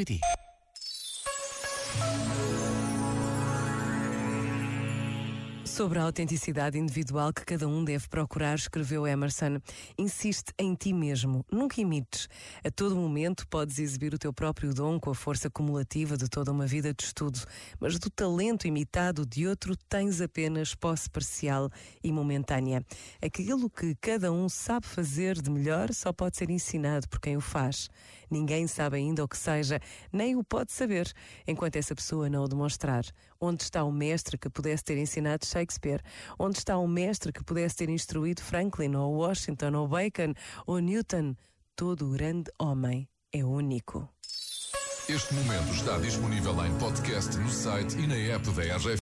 www.radioticino.it Sobre a autenticidade individual que cada um deve procurar, escreveu Emerson, insiste em ti mesmo, nunca imites. A todo momento podes exibir o teu próprio dom com a força cumulativa de toda uma vida de estudo, mas do talento imitado de outro tens apenas posse parcial e momentânea. Aquilo que cada um sabe fazer de melhor só pode ser ensinado por quem o faz. Ninguém sabe ainda o que seja, nem o pode saber, enquanto essa pessoa não o demonstrar. Onde está o mestre que pudesse ter ensinado Shakespeare? Onde está o mestre que pudesse ter instruído Franklin, ou Washington, ou Bacon, ou Newton? Todo grande homem é único. Este momento está disponível em podcast no site e na app da RGF.